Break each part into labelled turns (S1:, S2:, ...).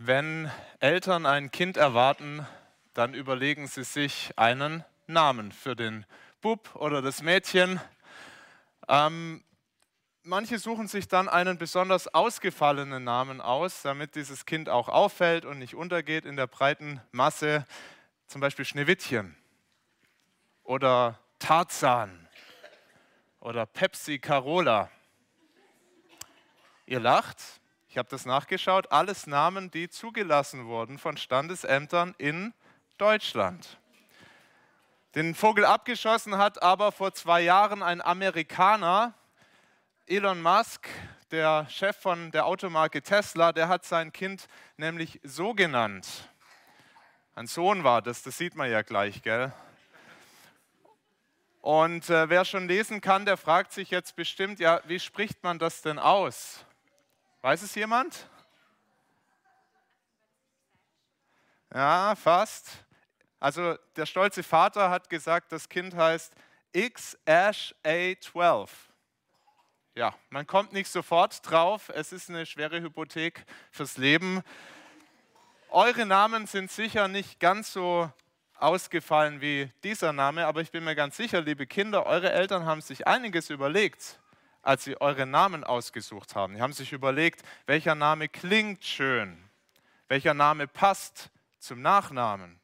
S1: Wenn Eltern ein Kind erwarten, dann überlegen sie sich einen Namen für den Bub oder das Mädchen. Ähm, manche suchen sich dann einen besonders ausgefallenen Namen aus, damit dieses Kind auch auffällt und nicht untergeht in der breiten Masse. Zum Beispiel Schneewittchen oder Tarzan oder Pepsi Carola. Ihr lacht, ich habe das nachgeschaut, alles Namen, die zugelassen wurden von Standesämtern in Deutschland. Den Vogel abgeschossen hat aber vor zwei Jahren ein Amerikaner, Elon Musk, der Chef von der Automarke Tesla, der hat sein Kind nämlich so genannt. Ein Sohn war das, das sieht man ja gleich, gell? Und äh, wer schon lesen kann, der fragt sich jetzt bestimmt, ja, wie spricht man das denn aus? Weiß es jemand? Ja, fast. Also der stolze Vater hat gesagt, das Kind heißt X-A12. Ja, man kommt nicht sofort drauf. Es ist eine schwere Hypothek fürs Leben. Eure Namen sind sicher nicht ganz so ausgefallen wie dieser Name, aber ich bin mir ganz sicher, liebe Kinder, eure Eltern haben sich einiges überlegt, als sie eure Namen ausgesucht haben. Sie haben sich überlegt, welcher Name klingt schön, welcher Name passt zum Nachnamen.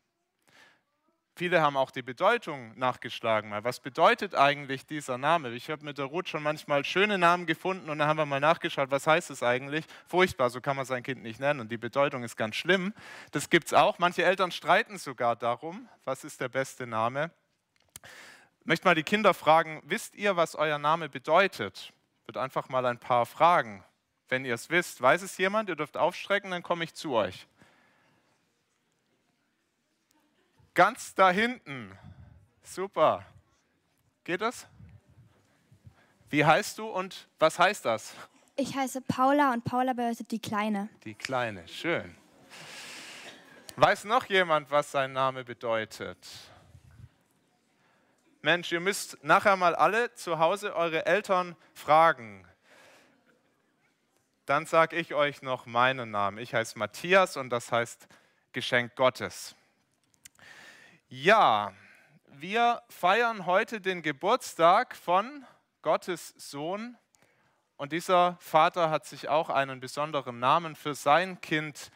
S1: Viele haben auch die Bedeutung nachgeschlagen. Was bedeutet eigentlich dieser Name? Ich habe mit der Ruth schon manchmal schöne Namen gefunden und dann haben wir mal nachgeschaut, was heißt es eigentlich? Furchtbar, so kann man sein Kind nicht nennen. Und die Bedeutung ist ganz schlimm. Das gibt es auch. Manche Eltern streiten sogar darum, was ist der beste Name. Ich möchte mal die Kinder fragen, wisst ihr, was euer Name bedeutet? Würde einfach mal ein paar fragen. Wenn ihr es wisst, weiß es jemand? Ihr dürft aufstrecken, dann komme ich zu euch. Ganz da hinten. Super. Geht das? Wie heißt du und was heißt das?
S2: Ich heiße Paula und Paula bedeutet die Kleine.
S1: Die Kleine, schön. Weiß noch jemand, was sein Name bedeutet? Mensch, ihr müsst nachher mal alle zu Hause eure Eltern fragen. Dann sage ich euch noch meinen Namen. Ich heiße Matthias und das heißt Geschenk Gottes. Ja, wir feiern heute den Geburtstag von Gottes Sohn und dieser Vater hat sich auch einen besonderen Namen für sein Kind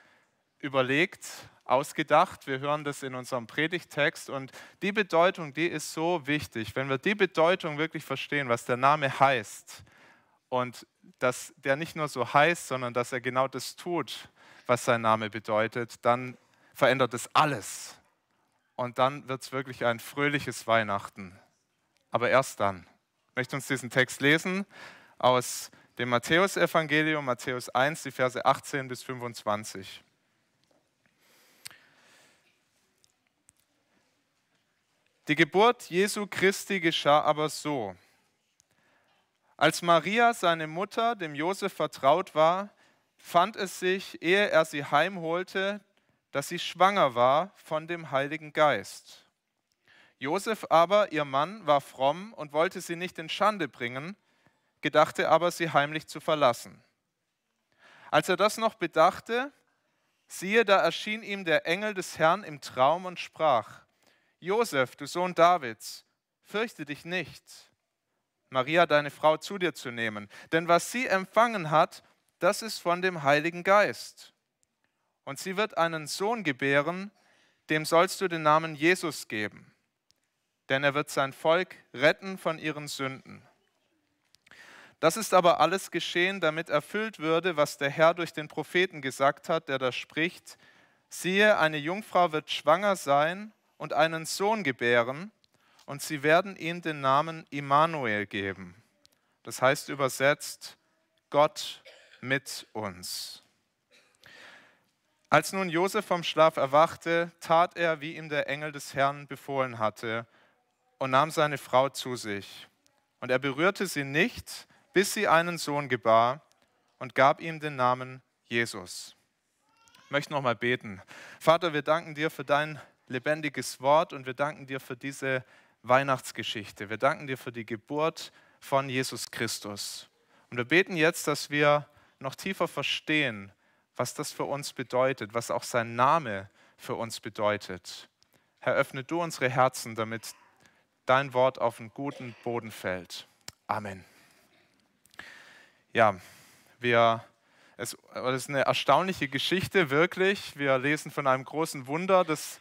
S1: überlegt, ausgedacht. Wir hören das in unserem Predigtext und die Bedeutung, die ist so wichtig. Wenn wir die Bedeutung wirklich verstehen, was der Name heißt und dass der nicht nur so heißt, sondern dass er genau das tut, was sein Name bedeutet, dann verändert es alles und dann wird es wirklich ein fröhliches Weihnachten. Aber erst dann. Ich möchte uns diesen Text lesen aus dem Matthäusevangelium, Matthäus 1, die Verse 18 bis 25. Die Geburt Jesu Christi geschah aber so. Als Maria, seine Mutter, dem Josef vertraut war, fand es sich, ehe er sie heimholte, dass sie schwanger war von dem Heiligen Geist. Josef aber, ihr Mann, war fromm und wollte sie nicht in Schande bringen, gedachte aber, sie heimlich zu verlassen. Als er das noch bedachte, siehe, da erschien ihm der Engel des Herrn im Traum und sprach, Josef, du Sohn Davids, fürchte dich nicht, Maria, deine Frau, zu dir zu nehmen, denn was sie empfangen hat, das ist von dem Heiligen Geist. Und sie wird einen Sohn gebären, dem sollst du den Namen Jesus geben, denn er wird sein Volk retten von ihren Sünden. Das ist aber alles geschehen, damit erfüllt würde, was der Herr durch den Propheten gesagt hat, der da spricht, siehe, eine Jungfrau wird schwanger sein und einen Sohn gebären, und sie werden ihm den Namen Immanuel geben. Das heißt übersetzt, Gott mit uns. Als nun Josef vom Schlaf erwachte, tat er, wie ihm der Engel des Herrn befohlen hatte, und nahm seine Frau zu sich. Und er berührte sie nicht, bis sie einen Sohn gebar, und gab ihm den Namen Jesus. Ich möchte noch mal beten. Vater, wir danken dir für dein lebendiges Wort und wir danken dir für diese Weihnachtsgeschichte. Wir danken dir für die Geburt von Jesus Christus. Und wir beten jetzt, dass wir noch tiefer verstehen, was das für uns bedeutet, was auch sein Name für uns bedeutet. Herr, öffne du unsere Herzen, damit dein Wort auf einen guten Boden fällt. Amen. Ja, wir, es, es ist eine erstaunliche Geschichte, wirklich. Wir lesen von einem großen Wunder, das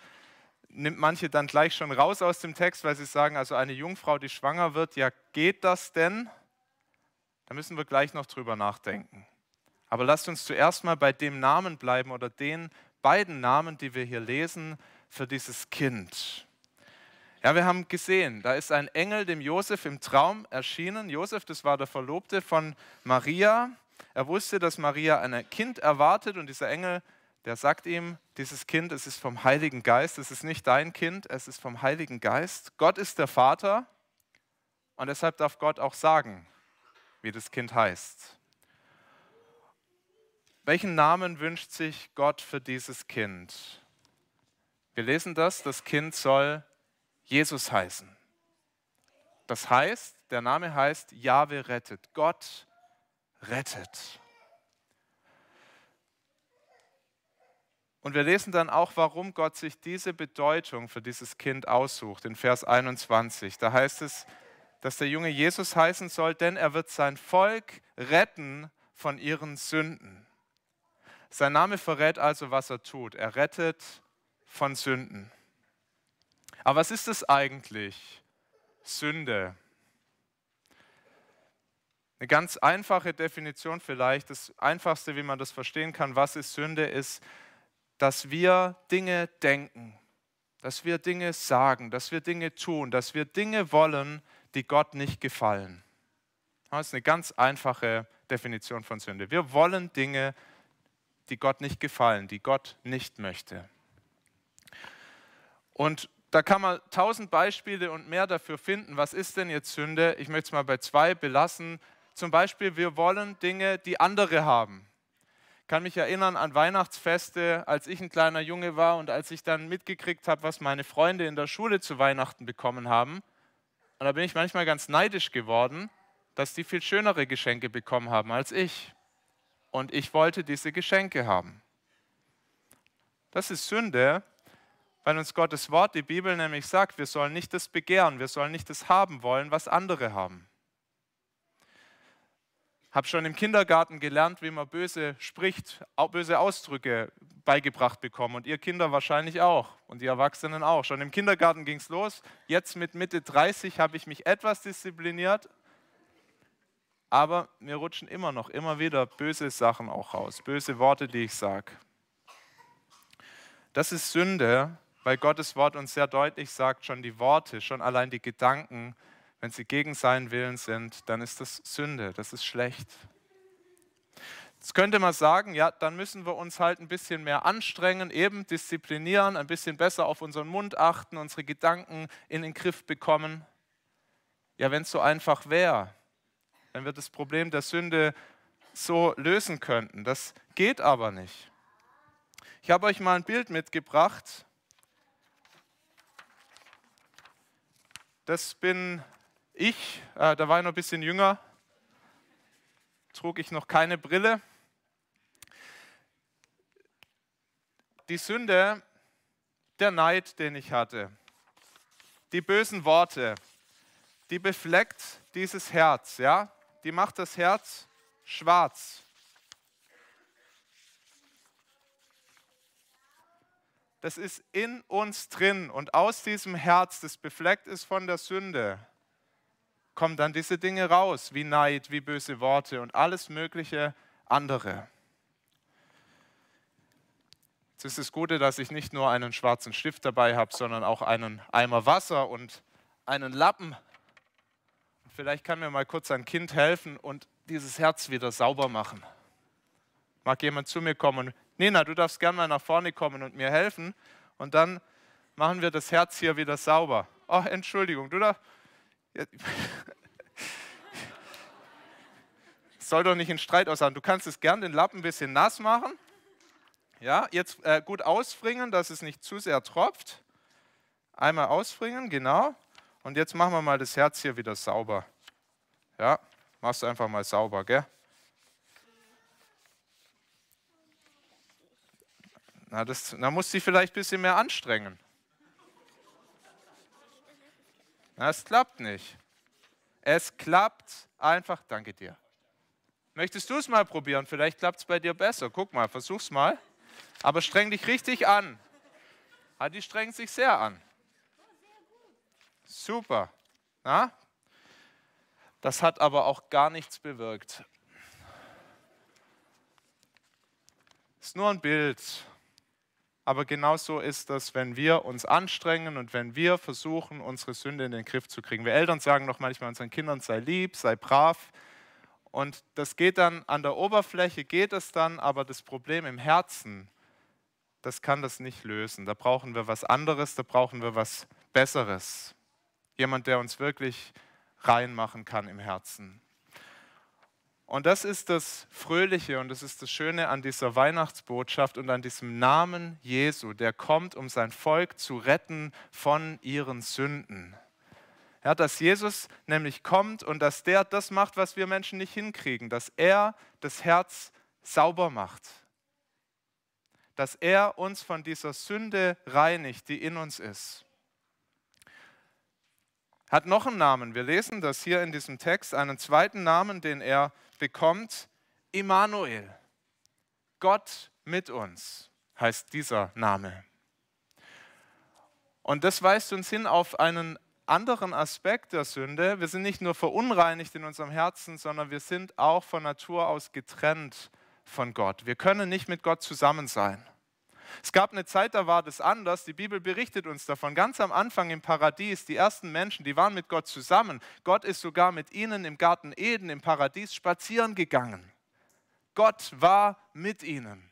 S1: nimmt manche dann gleich schon raus aus dem Text, weil sie sagen, also eine Jungfrau, die schwanger wird, ja, geht das denn? Da müssen wir gleich noch drüber nachdenken. Aber lasst uns zuerst mal bei dem Namen bleiben oder den beiden Namen, die wir hier lesen für dieses Kind. Ja, wir haben gesehen, da ist ein Engel dem Josef im Traum erschienen. Josef, das war der Verlobte von Maria. Er wusste, dass Maria ein Kind erwartet und dieser Engel, der sagt ihm, dieses Kind, es ist vom Heiligen Geist, es ist nicht dein Kind, es ist vom Heiligen Geist. Gott ist der Vater und deshalb darf Gott auch sagen, wie das Kind heißt. Welchen Namen wünscht sich Gott für dieses Kind? Wir lesen das, das Kind soll Jesus heißen. Das heißt, der Name heißt Jahwe rettet. Gott rettet. Und wir lesen dann auch, warum Gott sich diese Bedeutung für dieses Kind aussucht. In Vers 21, da heißt es, dass der Junge Jesus heißen soll, denn er wird sein Volk retten von ihren Sünden. Sein Name verrät also, was er tut. Er rettet von Sünden. Aber was ist es eigentlich? Sünde. Eine ganz einfache Definition vielleicht, das Einfachste, wie man das verstehen kann, was ist Sünde, ist, dass wir Dinge denken, dass wir Dinge sagen, dass wir Dinge tun, dass wir Dinge wollen, die Gott nicht gefallen. Das ist eine ganz einfache Definition von Sünde. Wir wollen Dinge, die Gott nicht gefallen, die Gott nicht möchte. Und da kann man tausend Beispiele und mehr dafür finden. Was ist denn jetzt Sünde? Ich möchte es mal bei zwei belassen. Zum Beispiel, wir wollen Dinge, die andere haben. Kann mich erinnern an Weihnachtsfeste, als ich ein kleiner Junge war und als ich dann mitgekriegt habe, was meine Freunde in der Schule zu Weihnachten bekommen haben. Und da bin ich manchmal ganz neidisch geworden, dass die viel schönere Geschenke bekommen haben als ich. Und ich wollte diese Geschenke haben. Das ist Sünde, weil uns Gottes Wort, die Bibel nämlich sagt, wir sollen nicht das begehren, wir sollen nicht das haben wollen, was andere haben. Habe schon im Kindergarten gelernt, wie man böse spricht, böse Ausdrücke beigebracht bekommen und ihr Kinder wahrscheinlich auch und die Erwachsenen auch. Schon im Kindergarten ging es los. Jetzt mit Mitte 30 habe ich mich etwas diszipliniert, aber mir rutschen immer noch, immer wieder böse Sachen auch raus, böse Worte, die ich sage. Das ist Sünde, weil Gottes Wort uns sehr deutlich sagt, schon die Worte, schon allein die Gedanken, wenn sie gegen seinen Willen sind, dann ist das Sünde, das ist schlecht. Jetzt könnte man sagen, ja, dann müssen wir uns halt ein bisschen mehr anstrengen, eben disziplinieren, ein bisschen besser auf unseren Mund achten, unsere Gedanken in den Griff bekommen. Ja, wenn es so einfach wäre, wenn wir das Problem der Sünde so lösen könnten. Das geht aber nicht. Ich habe euch mal ein Bild mitgebracht Das bin ich, äh, da war ich noch ein bisschen jünger, trug ich noch keine Brille. Die Sünde, der Neid, den ich hatte, die bösen Worte, die befleckt dieses Herz, ja? Die macht das Herz schwarz. das ist in uns drin und aus diesem Herz, das befleckt ist von der Sünde, kommen dann diese Dinge raus, wie Neid, wie böse Worte und alles mögliche andere. Jetzt ist das Gute, dass ich nicht nur einen schwarzen Stift dabei habe, sondern auch einen Eimer Wasser und einen Lappen. Vielleicht kann mir mal kurz ein Kind helfen und dieses Herz wieder sauber machen. Mag jemand zu mir kommen Nina, du darfst gerne mal nach vorne kommen und mir helfen. Und dann machen wir das Herz hier wieder sauber. Oh, Entschuldigung, du darfst. soll doch nicht in Streit aussagen. Du kannst es gern den Lappen ein bisschen nass machen. Ja, jetzt äh, gut ausfringen, dass es nicht zu sehr tropft. Einmal ausfringen, genau. Und jetzt machen wir mal das Herz hier wieder sauber. Ja, machst du einfach mal sauber, gell? Na, das, da muss sie vielleicht ein bisschen mehr anstrengen. Na, es klappt nicht. Es klappt einfach. Danke dir. Möchtest du es mal probieren? Vielleicht klappt es bei dir besser. Guck mal, versuch's mal. Aber streng dich richtig an. Ah, die strengt sich sehr an. Super. Na? Das hat aber auch gar nichts bewirkt. Ist nur ein Bild. Aber genauso ist das, wenn wir uns anstrengen und wenn wir versuchen, unsere Sünde in den Griff zu kriegen. Wir Eltern sagen noch manchmal unseren Kindern, sei lieb, sei brav. Und das geht dann an der Oberfläche, geht es dann, aber das Problem im Herzen, das kann das nicht lösen. Da brauchen wir was anderes, da brauchen wir was Besseres. Jemand, der uns wirklich reinmachen kann im Herzen. Und das ist das Fröhliche und das ist das Schöne an dieser Weihnachtsbotschaft und an diesem Namen Jesu, der kommt, um sein Volk zu retten von ihren Sünden. Ja, dass Jesus nämlich kommt und dass der das macht, was wir Menschen nicht hinkriegen, dass er das Herz sauber macht, dass er uns von dieser Sünde reinigt, die in uns ist. Hat noch einen Namen. Wir lesen das hier in diesem Text, einen zweiten Namen, den er bekommt Immanuel. Gott mit uns heißt dieser Name. Und das weist uns hin auf einen anderen Aspekt der Sünde. Wir sind nicht nur verunreinigt in unserem Herzen, sondern wir sind auch von Natur aus getrennt von Gott. Wir können nicht mit Gott zusammen sein. Es gab eine Zeit, da war das anders. Die Bibel berichtet uns davon. Ganz am Anfang im Paradies, die ersten Menschen, die waren mit Gott zusammen. Gott ist sogar mit ihnen im Garten Eden, im Paradies, spazieren gegangen. Gott war mit ihnen.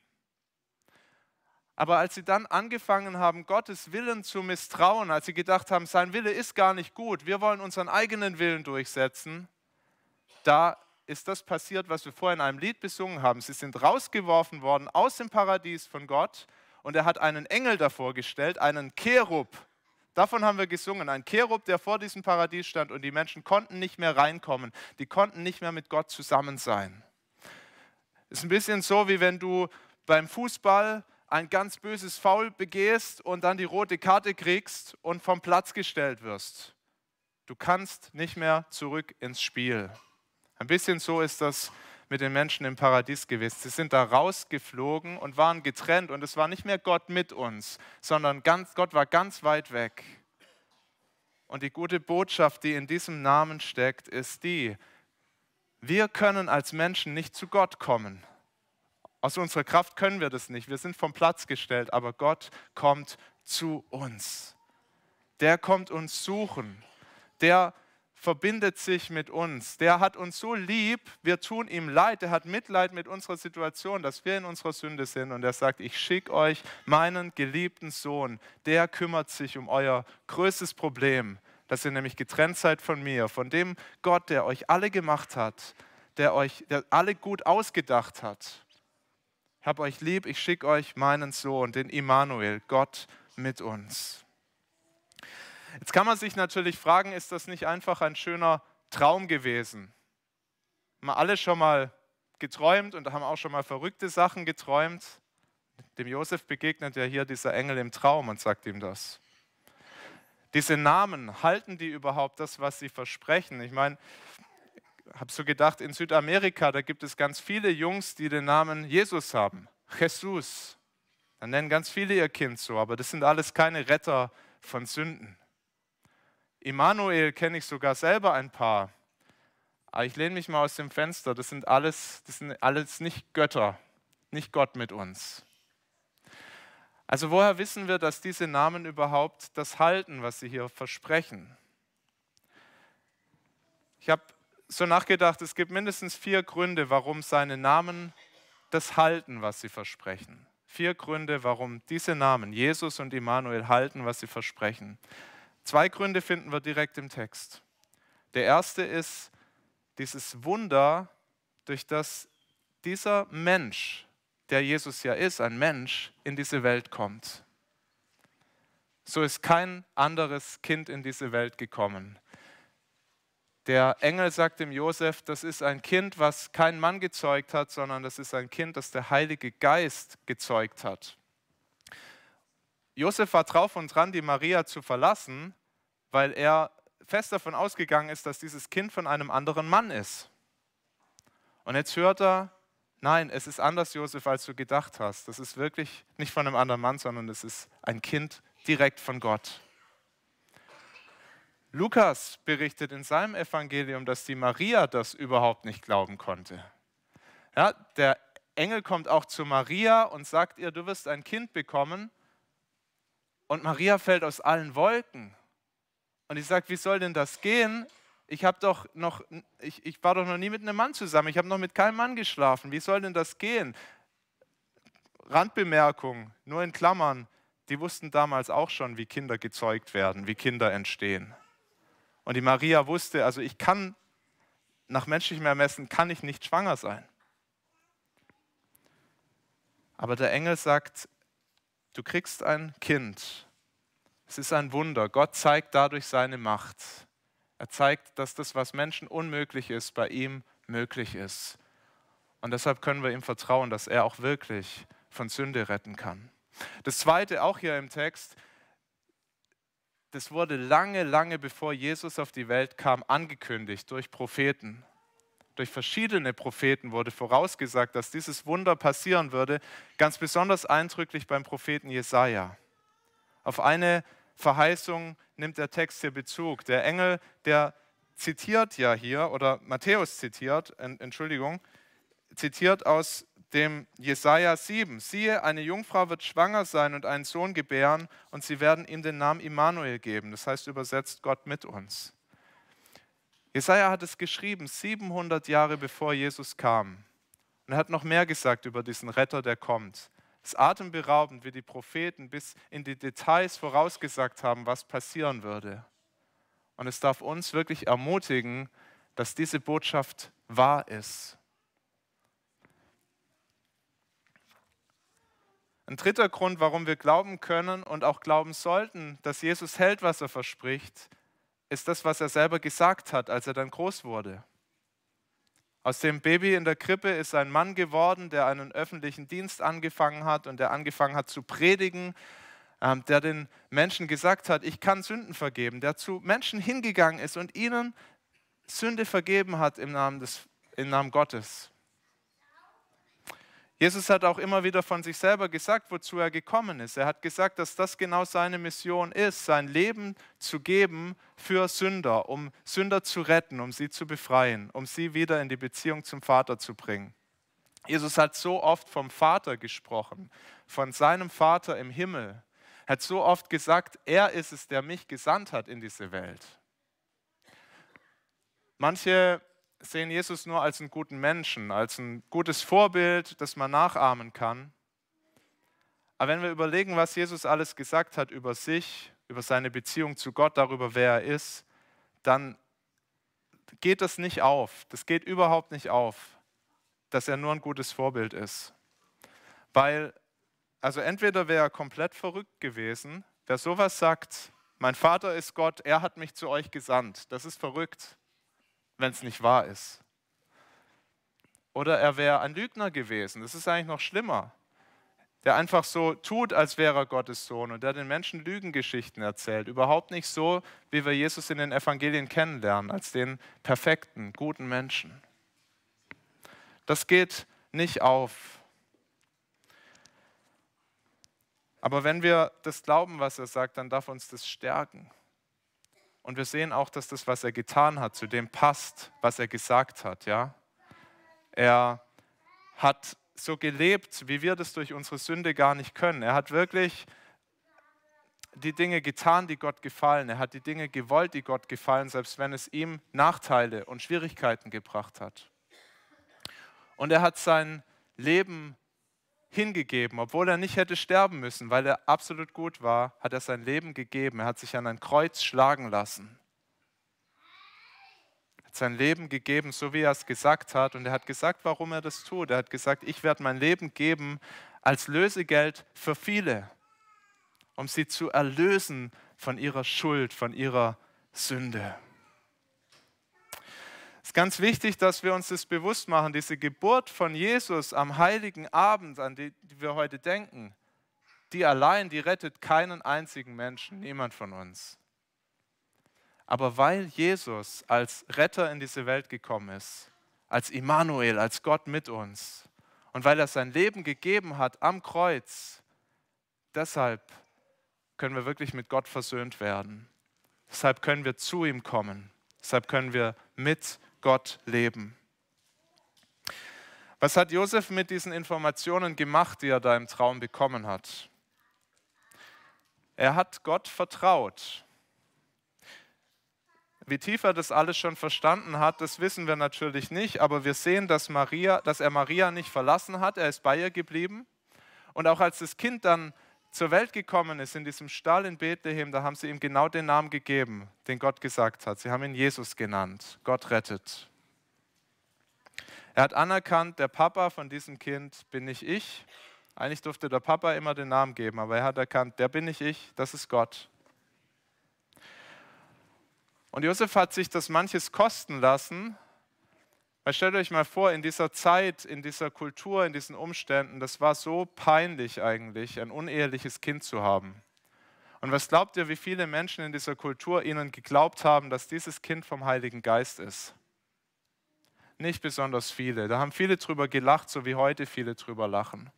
S1: Aber als sie dann angefangen haben, Gottes Willen zu misstrauen, als sie gedacht haben, sein Wille ist gar nicht gut, wir wollen unseren eigenen Willen durchsetzen, da ist das passiert, was wir vorhin in einem Lied besungen haben. Sie sind rausgeworfen worden aus dem Paradies von Gott und er hat einen Engel davor gestellt, einen Cherub. Davon haben wir gesungen, ein Cherub, der vor diesem Paradies stand und die Menschen konnten nicht mehr reinkommen, die konnten nicht mehr mit Gott zusammen sein. Ist ein bisschen so, wie wenn du beim Fußball ein ganz böses Foul begehst und dann die rote Karte kriegst und vom Platz gestellt wirst. Du kannst nicht mehr zurück ins Spiel. Ein bisschen so ist das mit den Menschen im Paradies gewesen. Sie sind da rausgeflogen und waren getrennt und es war nicht mehr Gott mit uns, sondern ganz, Gott war ganz weit weg. Und die gute Botschaft, die in diesem Namen steckt, ist die, wir können als Menschen nicht zu Gott kommen. Aus unserer Kraft können wir das nicht. Wir sind vom Platz gestellt, aber Gott kommt zu uns. Der kommt uns suchen. Der verbindet sich mit uns. Der hat uns so lieb, wir tun ihm leid. Der hat Mitleid mit unserer Situation, dass wir in unserer Sünde sind. Und er sagt, ich schicke euch meinen geliebten Sohn. Der kümmert sich um euer größtes Problem, dass ihr nämlich getrennt seid von mir, von dem Gott, der euch alle gemacht hat, der euch der alle gut ausgedacht hat. Ich habe euch lieb, ich schicke euch meinen Sohn, den Immanuel, Gott mit uns. Jetzt kann man sich natürlich fragen, ist das nicht einfach ein schöner Traum gewesen? Haben wir alle schon mal geträumt und haben auch schon mal verrückte Sachen geträumt? Dem Josef begegnet ja hier dieser Engel im Traum und sagt ihm das. Diese Namen, halten die überhaupt das, was sie versprechen? Ich meine, habe so gedacht, in Südamerika, da gibt es ganz viele Jungs, die den Namen Jesus haben. Jesus. Dann nennen ganz viele ihr Kind so, aber das sind alles keine Retter von Sünden. Immanuel kenne ich sogar selber ein paar. Aber ich lehne mich mal aus dem Fenster. Das sind alles, das sind alles nicht Götter, nicht Gott mit uns. Also woher wissen wir, dass diese Namen überhaupt das halten, was sie hier versprechen? Ich habe so nachgedacht, es gibt mindestens vier Gründe, warum seine Namen das halten, was sie versprechen. Vier Gründe, warum diese Namen, Jesus und Immanuel, halten, was sie versprechen. Zwei Gründe finden wir direkt im Text. Der erste ist dieses Wunder, durch das dieser Mensch, der Jesus ja ist, ein Mensch, in diese Welt kommt. So ist kein anderes Kind in diese Welt gekommen. Der Engel sagt dem Josef, das ist ein Kind, was kein Mann gezeugt hat, sondern das ist ein Kind, das der Heilige Geist gezeugt hat. Josef war drauf und dran, die Maria zu verlassen, weil er fest davon ausgegangen ist, dass dieses Kind von einem anderen Mann ist. Und jetzt hört er, nein, es ist anders, Josef, als du gedacht hast. Das ist wirklich nicht von einem anderen Mann, sondern es ist ein Kind direkt von Gott. Lukas berichtet in seinem Evangelium, dass die Maria das überhaupt nicht glauben konnte. Ja, der Engel kommt auch zu Maria und sagt ihr, du wirst ein Kind bekommen. Und Maria fällt aus allen Wolken. Und ich sage, wie soll denn das gehen? Ich, doch noch, ich, ich war doch noch nie mit einem Mann zusammen. Ich habe noch mit keinem Mann geschlafen. Wie soll denn das gehen? Randbemerkung, nur in Klammern. Die wussten damals auch schon, wie Kinder gezeugt werden, wie Kinder entstehen. Und die Maria wusste, also ich kann, nach menschlichem Ermessen, kann ich nicht schwanger sein. Aber der Engel sagt, du kriegst ein Kind. Es ist ein Wunder. Gott zeigt dadurch seine Macht. Er zeigt, dass das, was Menschen unmöglich ist, bei ihm möglich ist. Und deshalb können wir ihm vertrauen, dass er auch wirklich von Sünde retten kann. Das Zweite, auch hier im Text, das wurde lange, lange bevor Jesus auf die Welt kam, angekündigt durch Propheten. Durch verschiedene Propheten wurde vorausgesagt, dass dieses Wunder passieren würde, ganz besonders eindrücklich beim Propheten Jesaja. Auf eine Verheißung nimmt der Text hier Bezug. Der Engel, der zitiert ja hier, oder Matthäus zitiert, Entschuldigung, zitiert aus dem Jesaja 7. Siehe, eine Jungfrau wird schwanger sein und einen Sohn gebären und sie werden ihm den Namen Immanuel geben. Das heißt übersetzt Gott mit uns. Jesaja hat es geschrieben, 700 Jahre bevor Jesus kam. Und er hat noch mehr gesagt über diesen Retter, der kommt. Es ist atemberaubend, wie die Propheten bis in die Details vorausgesagt haben, was passieren würde. Und es darf uns wirklich ermutigen, dass diese Botschaft wahr ist. Ein dritter Grund, warum wir glauben können und auch glauben sollten, dass Jesus hält, was er verspricht, ist das, was er selber gesagt hat, als er dann groß wurde. Aus dem Baby in der Krippe ist ein Mann geworden, der einen öffentlichen Dienst angefangen hat und der angefangen hat zu predigen, ähm, der den Menschen gesagt hat, ich kann Sünden vergeben, der zu Menschen hingegangen ist und ihnen Sünde vergeben hat im Namen, des, im Namen Gottes. Jesus hat auch immer wieder von sich selber gesagt, wozu er gekommen ist. Er hat gesagt, dass das genau seine Mission ist, sein Leben zu geben für Sünder, um Sünder zu retten, um sie zu befreien, um sie wieder in die Beziehung zum Vater zu bringen. Jesus hat so oft vom Vater gesprochen, von seinem Vater im Himmel. Er hat so oft gesagt, er ist es, der mich gesandt hat in diese Welt. Manche sehen Jesus nur als einen guten Menschen, als ein gutes Vorbild, das man nachahmen kann. Aber wenn wir überlegen, was Jesus alles gesagt hat über sich, über seine Beziehung zu Gott, darüber, wer er ist, dann geht das nicht auf. Das geht überhaupt nicht auf, dass er nur ein gutes Vorbild ist. Weil, also entweder wäre er komplett verrückt gewesen, wer sowas sagt, mein Vater ist Gott, er hat mich zu euch gesandt, das ist verrückt wenn es nicht wahr ist. Oder er wäre ein Lügner gewesen. Das ist eigentlich noch schlimmer. Der einfach so tut, als wäre er Gottes Sohn und der den Menschen Lügengeschichten erzählt. Überhaupt nicht so, wie wir Jesus in den Evangelien kennenlernen, als den perfekten, guten Menschen. Das geht nicht auf. Aber wenn wir das glauben, was er sagt, dann darf uns das stärken. Und wir sehen auch, dass das, was er getan hat, zu dem passt, was er gesagt hat. Ja? Er hat so gelebt, wie wir das durch unsere Sünde gar nicht können. Er hat wirklich die Dinge getan, die Gott gefallen. Er hat die Dinge gewollt, die Gott gefallen, selbst wenn es ihm Nachteile und Schwierigkeiten gebracht hat. Und er hat sein Leben hingegeben, obwohl er nicht hätte sterben müssen, weil er absolut gut war, hat er sein Leben gegeben. Er hat sich an ein Kreuz schlagen lassen. Er hat sein Leben gegeben, so wie er es gesagt hat. Und er hat gesagt, warum er das tut. Er hat gesagt, ich werde mein Leben geben als Lösegeld für viele, um sie zu erlösen von ihrer Schuld, von ihrer Sünde. Es ist ganz wichtig, dass wir uns das bewusst machen. Diese Geburt von Jesus am heiligen Abend, an die wir heute denken, die allein, die rettet keinen einzigen Menschen, niemand von uns. Aber weil Jesus als Retter in diese Welt gekommen ist, als Immanuel, als Gott mit uns, und weil er sein Leben gegeben hat am Kreuz, deshalb können wir wirklich mit Gott versöhnt werden. Deshalb können wir zu ihm kommen. Deshalb können wir mit Gott leben. Was hat Josef mit diesen Informationen gemacht, die er da im Traum bekommen hat? Er hat Gott vertraut. Wie tief er das alles schon verstanden hat, das wissen wir natürlich nicht, aber wir sehen, dass, Maria, dass er Maria nicht verlassen hat, er ist bei ihr geblieben. Und auch als das Kind dann zur Welt gekommen ist, in diesem Stall in Bethlehem, da haben sie ihm genau den Namen gegeben, den Gott gesagt hat. Sie haben ihn Jesus genannt. Gott rettet. Er hat anerkannt, der Papa von diesem Kind bin nicht ich. Eigentlich durfte der Papa immer den Namen geben, aber er hat erkannt, der bin nicht ich, das ist Gott. Und Josef hat sich das manches kosten lassen, weil stellt euch mal vor, in dieser Zeit, in dieser Kultur, in diesen Umständen, das war so peinlich eigentlich, ein uneheliches Kind zu haben. Und was glaubt ihr, wie viele Menschen in dieser Kultur ihnen geglaubt haben, dass dieses Kind vom Heiligen Geist ist? Nicht besonders viele. Da haben viele drüber gelacht, so wie heute viele drüber lachen.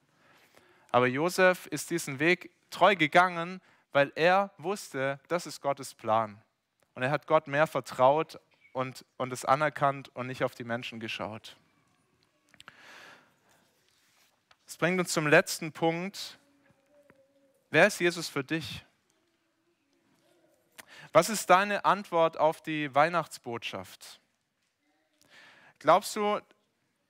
S1: Aber Josef ist diesen Weg treu gegangen, weil er wusste, das ist Gottes Plan. Und er hat Gott mehr vertraut und, und es anerkannt und nicht auf die Menschen geschaut. Das bringt uns zum letzten Punkt. Wer ist Jesus für dich? Was ist deine Antwort auf die Weihnachtsbotschaft? Glaubst du,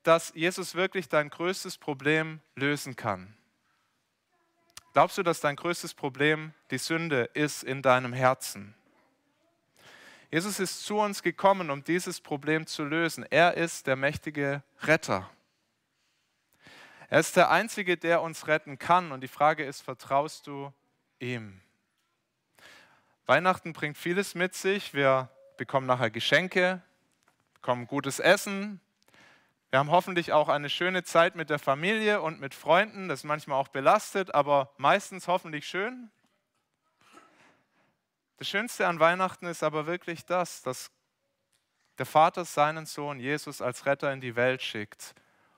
S1: dass Jesus wirklich dein größtes Problem lösen kann? Glaubst du, dass dein größtes Problem die Sünde ist in deinem Herzen? Jesus ist zu uns gekommen, um dieses Problem zu lösen. Er ist der mächtige Retter. Er ist der Einzige, der uns retten kann. Und die Frage ist, vertraust du ihm? Weihnachten bringt vieles mit sich. Wir bekommen nachher Geschenke, bekommen gutes Essen. Wir haben hoffentlich auch eine schöne Zeit mit der Familie und mit Freunden. Das ist manchmal auch belastet, aber meistens hoffentlich schön. Das Schönste an Weihnachten ist aber wirklich das, dass der Vater seinen Sohn Jesus als Retter in die Welt schickt.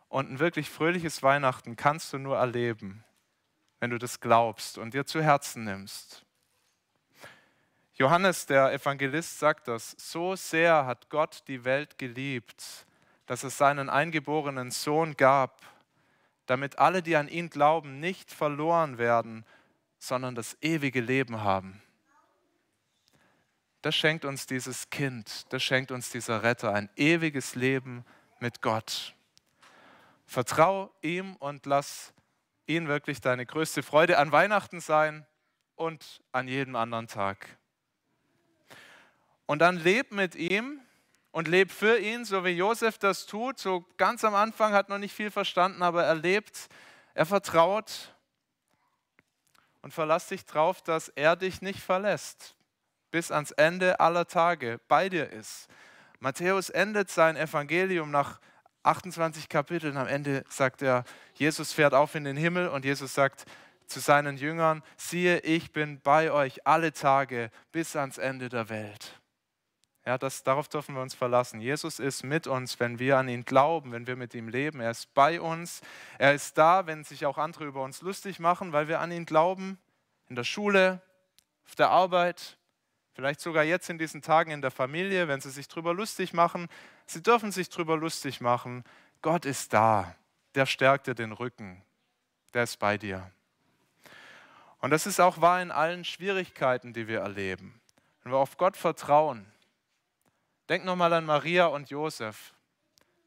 S1: Und ein wirklich fröhliches Weihnachten kannst du nur erleben, wenn du das glaubst und dir zu Herzen nimmst. Johannes, der Evangelist, sagt das, so sehr hat Gott die Welt geliebt, dass es seinen eingeborenen Sohn gab, damit alle, die an ihn glauben, nicht verloren werden, sondern das ewige Leben haben das schenkt uns dieses Kind, das schenkt uns dieser Retter, ein ewiges Leben mit Gott. Vertrau ihm und lass ihn wirklich deine größte Freude an Weihnachten sein und an jedem anderen Tag. Und dann leb mit ihm und leb für ihn, so wie Josef das tut. So ganz am Anfang hat noch nicht viel verstanden, aber er lebt, er vertraut und verlass dich darauf, dass er dich nicht verlässt bis ans Ende aller Tage bei dir ist. Matthäus endet sein Evangelium nach 28 Kapiteln. Am Ende sagt er, Jesus fährt auf in den Himmel und Jesus sagt zu seinen Jüngern, siehe, ich bin bei euch alle Tage bis ans Ende der Welt. Ja, das, darauf dürfen wir uns verlassen. Jesus ist mit uns, wenn wir an ihn glauben, wenn wir mit ihm leben. Er ist bei uns. Er ist da, wenn sich auch andere über uns lustig machen, weil wir an ihn glauben. In der Schule, auf der Arbeit, Vielleicht sogar jetzt in diesen Tagen in der Familie, wenn sie sich drüber lustig machen. Sie dürfen sich drüber lustig machen. Gott ist da. Der stärkt dir den Rücken. Der ist bei dir. Und das ist auch wahr in allen Schwierigkeiten, die wir erleben. Wenn wir auf Gott vertrauen. Denk nochmal an Maria und Josef,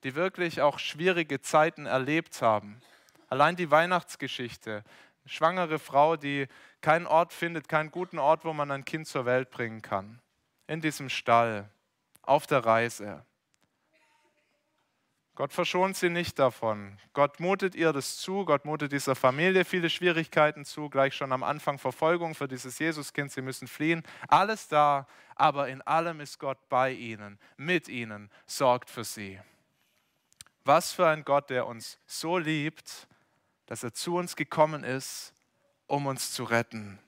S1: die wirklich auch schwierige Zeiten erlebt haben. Allein die Weihnachtsgeschichte. Schwangere Frau, die keinen Ort findet, keinen guten Ort, wo man ein Kind zur Welt bringen kann. In diesem Stall, auf der Reise. Gott verschont sie nicht davon. Gott mutet ihr das zu. Gott mutet dieser Familie viele Schwierigkeiten zu. Gleich schon am Anfang Verfolgung für dieses Jesuskind. Sie müssen fliehen. Alles da, aber in allem ist Gott bei ihnen, mit ihnen, sorgt für sie. Was für ein Gott, der uns so liebt, dass er zu uns gekommen ist um uns zu retten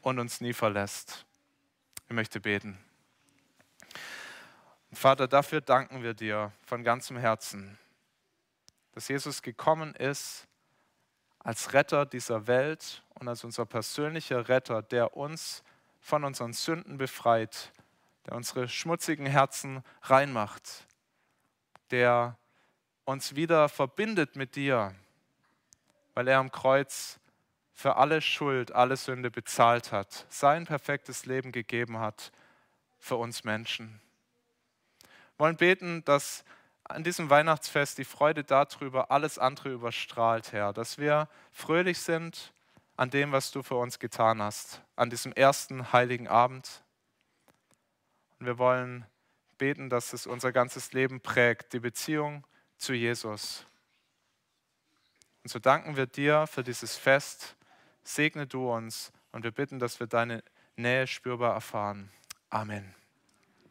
S1: und uns nie verlässt. Ich möchte beten. Vater, dafür danken wir dir von ganzem Herzen, dass Jesus gekommen ist als Retter dieser Welt und als unser persönlicher Retter, der uns von unseren Sünden befreit, der unsere schmutzigen Herzen reinmacht, der uns wieder verbindet mit dir, weil er am Kreuz für alle Schuld, alle Sünde bezahlt hat, sein perfektes Leben gegeben hat für uns Menschen. Wir wollen beten, dass an diesem Weihnachtsfest die Freude darüber alles andere überstrahlt, Herr, dass wir fröhlich sind an dem, was du für uns getan hast, an diesem ersten heiligen Abend. Und wir wollen beten, dass es unser ganzes Leben prägt, die Beziehung zu Jesus. Und so danken wir dir für dieses Fest. Segne du uns und wir bitten, dass wir deine Nähe spürbar erfahren. Amen.